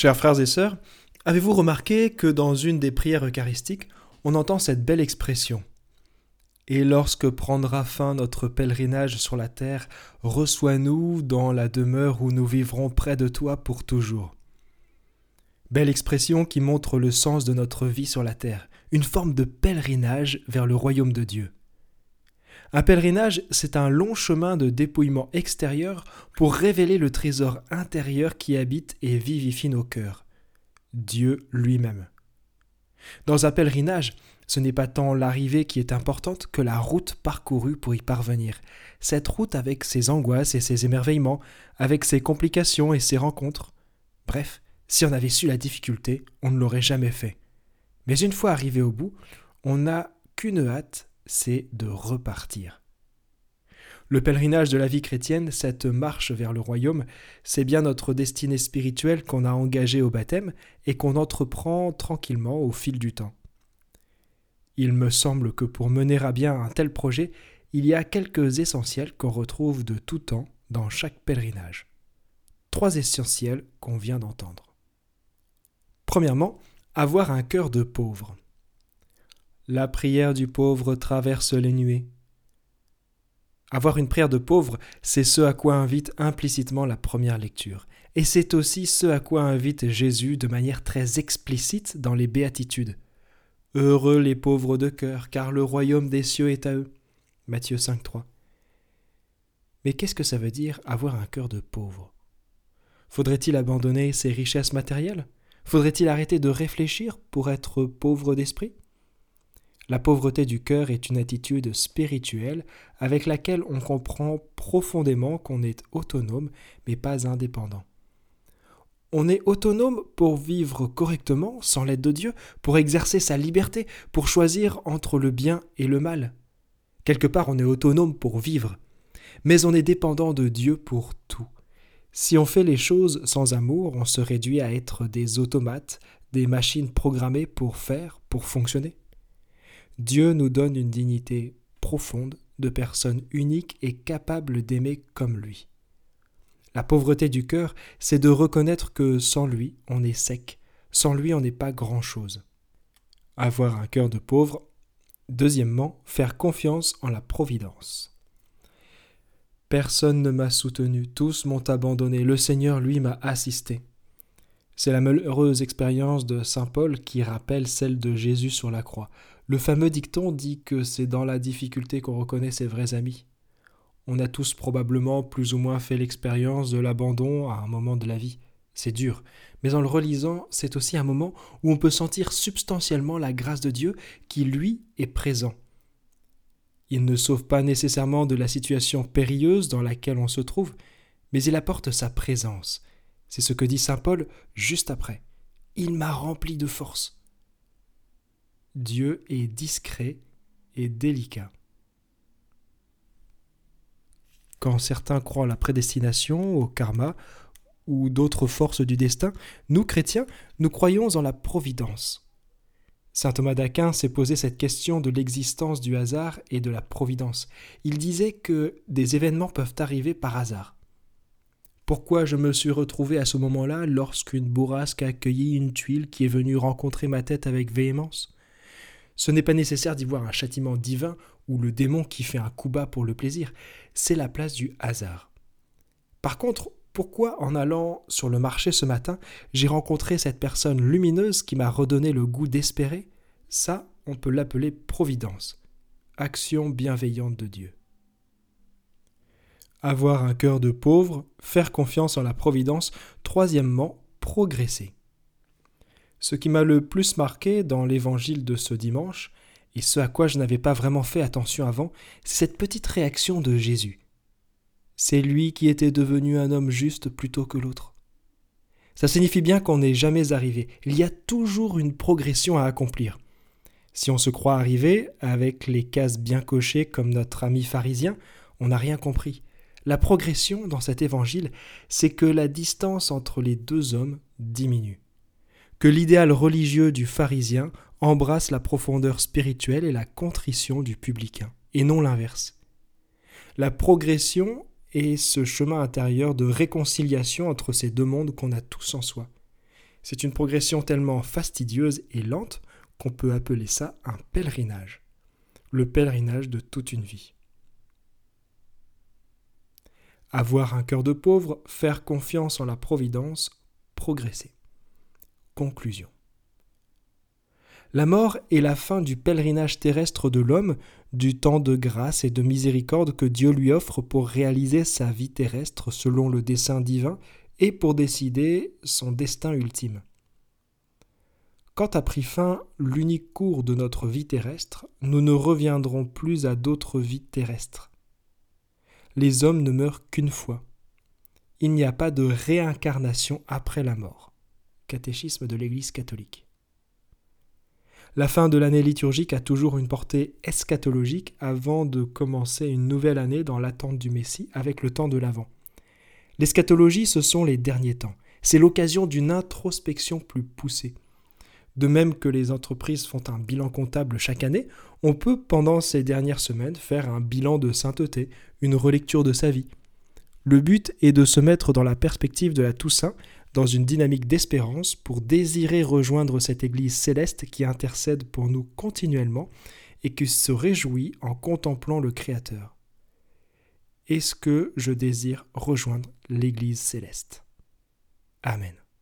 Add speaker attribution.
Speaker 1: Chers frères et sœurs, avez-vous remarqué que dans une des prières eucharistiques, on entend cette belle expression Et lorsque prendra fin notre pèlerinage sur la terre, reçois-nous dans la demeure où nous vivrons près de toi pour toujours. Belle expression qui montre le sens de notre vie sur la terre, une forme de pèlerinage vers le royaume de Dieu. Un pèlerinage, c'est un long chemin de dépouillement extérieur pour révéler le trésor intérieur qui habite et vivifie nos cœurs, Dieu lui-même. Dans un pèlerinage, ce n'est pas tant l'arrivée qui est importante que la route parcourue pour y parvenir. Cette route avec ses angoisses et ses émerveillements, avec ses complications et ses rencontres. Bref, si on avait su la difficulté, on ne l'aurait jamais fait. Mais une fois arrivé au bout, on n'a qu'une hâte, c'est de repartir. Le pèlerinage de la vie chrétienne, cette marche vers le royaume, c'est bien notre destinée spirituelle qu'on a engagée au baptême et qu'on entreprend tranquillement au fil du temps. Il me semble que pour mener à bien un tel projet, il y a quelques essentiels qu'on retrouve de tout temps dans chaque pèlerinage. Trois essentiels qu'on vient d'entendre. Premièrement, avoir un cœur de pauvre. La prière du pauvre traverse les nuées. Avoir une prière de pauvre, c'est ce à quoi invite implicitement la première lecture. Et c'est aussi ce à quoi invite Jésus de manière très explicite dans les béatitudes. Heureux les pauvres de cœur, car le royaume des cieux est à eux. Matthieu 5.3. Mais qu'est-ce que ça veut dire avoir un cœur de pauvre? Faudrait-il abandonner ses richesses matérielles? Faudrait-il arrêter de réfléchir pour être pauvre d'esprit? La pauvreté du cœur est une attitude spirituelle avec laquelle on comprend profondément qu'on est autonome mais pas indépendant. On est autonome pour vivre correctement sans l'aide de Dieu, pour exercer sa liberté, pour choisir entre le bien et le mal. Quelque part on est autonome pour vivre, mais on est dépendant de Dieu pour tout. Si on fait les choses sans amour, on se réduit à être des automates, des machines programmées pour faire, pour fonctionner. Dieu nous donne une dignité profonde de personnes uniques et capables d'aimer comme lui. La pauvreté du cœur, c'est de reconnaître que sans lui, on est sec, sans lui, on n'est pas grand-chose. Avoir un cœur de pauvre. Deuxièmement, faire confiance en la providence. Personne ne m'a soutenu, tous m'ont abandonné, le Seigneur, lui, m'a assisté. C'est la malheureuse expérience de Saint Paul qui rappelle celle de Jésus sur la croix. Le fameux dicton dit que c'est dans la difficulté qu'on reconnaît ses vrais amis. On a tous probablement plus ou moins fait l'expérience de l'abandon à un moment de la vie. C'est dur, mais en le relisant, c'est aussi un moment où on peut sentir substantiellement la grâce de Dieu qui, lui, est présent. Il ne sauve pas nécessairement de la situation périlleuse dans laquelle on se trouve, mais il apporte sa présence, c'est ce que dit Saint Paul juste après. Il m'a rempli de force. Dieu est discret et délicat. Quand certains croient à la prédestination, au karma ou d'autres forces du destin, nous chrétiens, nous croyons en la providence. Saint Thomas d'Aquin s'est posé cette question de l'existence du hasard et de la providence. Il disait que des événements peuvent arriver par hasard. Pourquoi je me suis retrouvé à ce moment-là lorsqu'une bourrasque a accueilli une tuile qui est venue rencontrer ma tête avec véhémence? Ce n'est pas nécessaire d'y voir un châtiment divin ou le démon qui fait un coup bas pour le plaisir, c'est la place du hasard. Par contre, pourquoi en allant sur le marché ce matin, j'ai rencontré cette personne lumineuse qui m'a redonné le goût d'espérer? Ça, on peut l'appeler providence, action bienveillante de Dieu. Avoir un cœur de pauvre, faire confiance en la Providence, troisièmement, progresser. Ce qui m'a le plus marqué dans l'évangile de ce dimanche, et ce à quoi je n'avais pas vraiment fait attention avant, c'est cette petite réaction de Jésus. C'est lui qui était devenu un homme juste plutôt que l'autre. Ça signifie bien qu'on n'est jamais arrivé, il y a toujours une progression à accomplir. Si on se croit arrivé, avec les cases bien cochées comme notre ami pharisien, on n'a rien compris. La progression dans cet évangile, c'est que la distance entre les deux hommes diminue, que l'idéal religieux du pharisien embrasse la profondeur spirituelle et la contrition du publicain, et non l'inverse. La progression est ce chemin intérieur de réconciliation entre ces deux mondes qu'on a tous en soi. C'est une progression tellement fastidieuse et lente qu'on peut appeler ça un pèlerinage. Le pèlerinage de toute une vie. Avoir un cœur de pauvre, faire confiance en la Providence, progresser. Conclusion. La mort est la fin du pèlerinage terrestre de l'homme, du temps de grâce et de miséricorde que Dieu lui offre pour réaliser sa vie terrestre selon le dessein divin et pour décider son destin ultime. Quand a pris fin l'unique cours de notre vie terrestre, nous ne reviendrons plus à d'autres vies terrestres. Les hommes ne meurent qu'une fois. Il n'y a pas de réincarnation après la mort. Catéchisme de l'Église catholique. La fin de l'année liturgique a toujours une portée eschatologique avant de commencer une nouvelle année dans l'attente du Messie avec le temps de l'Avent. L'eschatologie, ce sont les derniers temps. C'est l'occasion d'une introspection plus poussée. De même que les entreprises font un bilan comptable chaque année, on peut pendant ces dernières semaines faire un bilan de sainteté, une relecture de sa vie. Le but est de se mettre dans la perspective de la Toussaint dans une dynamique d'espérance pour désirer rejoindre cette Église céleste qui intercède pour nous continuellement et qui se réjouit en contemplant le Créateur. Est-ce que je désire rejoindre l'Église céleste? Amen.